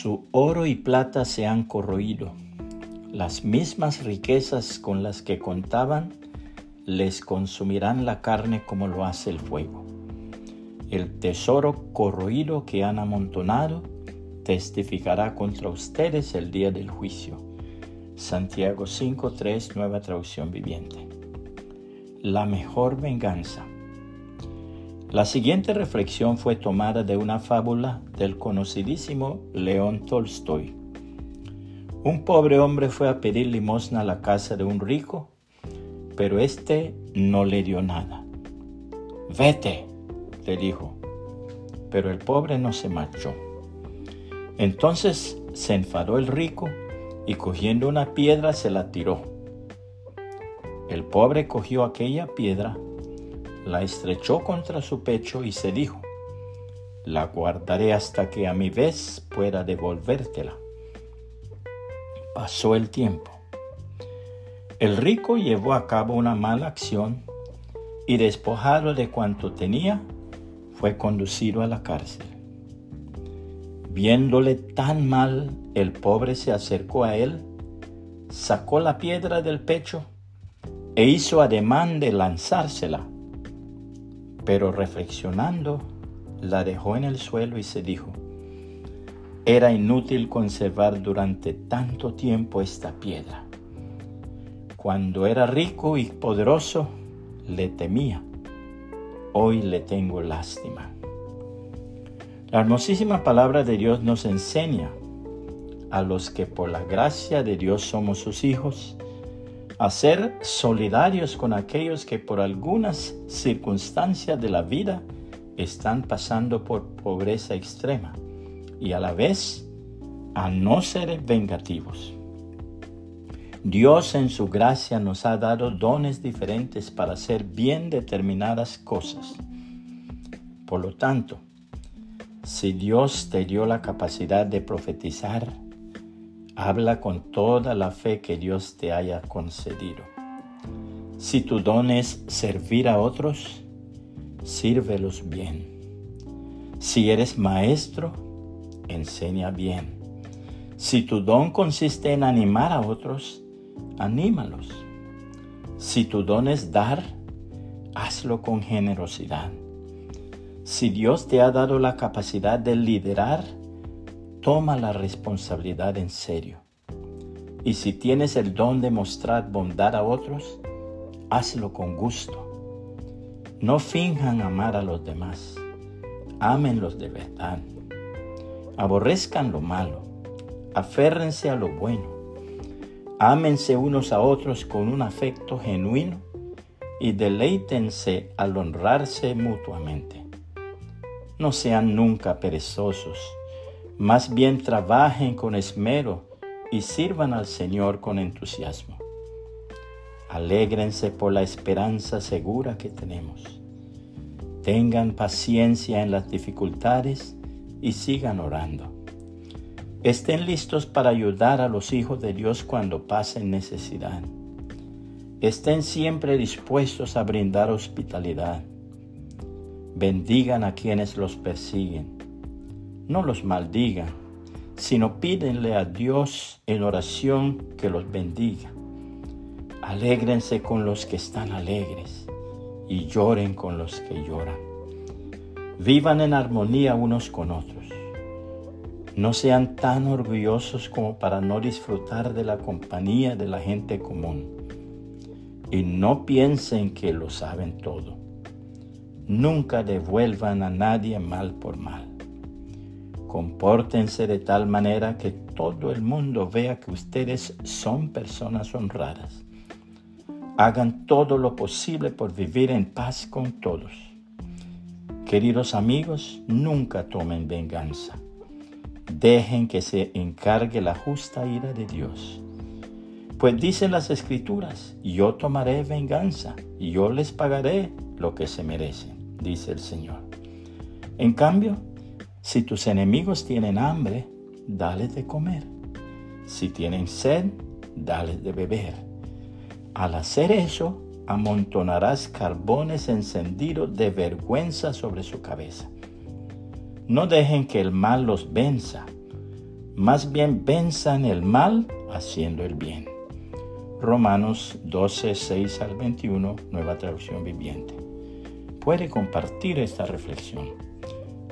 Su oro y plata se han corroído. Las mismas riquezas con las que contaban les consumirán la carne como lo hace el fuego. El tesoro corroído que han amontonado testificará contra ustedes el día del juicio. Santiago 5.3, nueva traducción viviente. La mejor venganza. La siguiente reflexión fue tomada de una fábula del conocidísimo León Tolstoy. Un pobre hombre fue a pedir limosna a la casa de un rico, pero éste no le dio nada. Vete, le dijo. Pero el pobre no se marchó. Entonces se enfadó el rico y cogiendo una piedra se la tiró. El pobre cogió aquella piedra la estrechó contra su pecho y se dijo, la guardaré hasta que a mi vez pueda devolvértela. Pasó el tiempo. El rico llevó a cabo una mala acción y despojado de cuanto tenía, fue conducido a la cárcel. Viéndole tan mal, el pobre se acercó a él, sacó la piedra del pecho e hizo ademán de lanzársela pero reflexionando, la dejó en el suelo y se dijo, era inútil conservar durante tanto tiempo esta piedra. Cuando era rico y poderoso, le temía. Hoy le tengo lástima. La hermosísima palabra de Dios nos enseña a los que por la gracia de Dios somos sus hijos, a ser solidarios con aquellos que por algunas circunstancias de la vida están pasando por pobreza extrema y a la vez a no ser vengativos. Dios en su gracia nos ha dado dones diferentes para hacer bien determinadas cosas. Por lo tanto, si Dios te dio la capacidad de profetizar, Habla con toda la fe que Dios te haya concedido. Si tu don es servir a otros, sírvelos bien. Si eres maestro, enseña bien. Si tu don consiste en animar a otros, anímalos. Si tu don es dar, hazlo con generosidad. Si Dios te ha dado la capacidad de liderar, toma la responsabilidad en serio. Y si tienes el don de mostrar bondad a otros, hazlo con gusto. No finjan amar a los demás. Ámenlos de verdad. Aborrezcan lo malo. Aférrense a lo bueno. Ámense unos a otros con un afecto genuino y deleítense al honrarse mutuamente. No sean nunca perezosos más bien trabajen con esmero y sirvan al Señor con entusiasmo. Alégrense por la esperanza segura que tenemos. Tengan paciencia en las dificultades y sigan orando. Estén listos para ayudar a los hijos de Dios cuando pasen necesidad. Estén siempre dispuestos a brindar hospitalidad. Bendigan a quienes los persiguen no los maldigan, sino pídenle a Dios en oración que los bendiga. Alégrense con los que están alegres y lloren con los que lloran. Vivan en armonía unos con otros. No sean tan orgullosos como para no disfrutar de la compañía de la gente común. Y no piensen que lo saben todo. Nunca devuelvan a nadie mal por mal. Compórtense de tal manera que todo el mundo vea que ustedes son personas honradas. Hagan todo lo posible por vivir en paz con todos. Queridos amigos, nunca tomen venganza. Dejen que se encargue la justa ira de Dios. Pues dicen las escrituras, yo tomaré venganza y yo les pagaré lo que se merecen, dice el Señor. En cambio, si tus enemigos tienen hambre, dales de comer. Si tienen sed, dales de beber. Al hacer eso, amontonarás carbones encendidos de vergüenza sobre su cabeza. No dejen que el mal los venza, más bien venzan el mal haciendo el bien. Romanos 12, 6 al 21, nueva traducción viviente. Puede compartir esta reflexión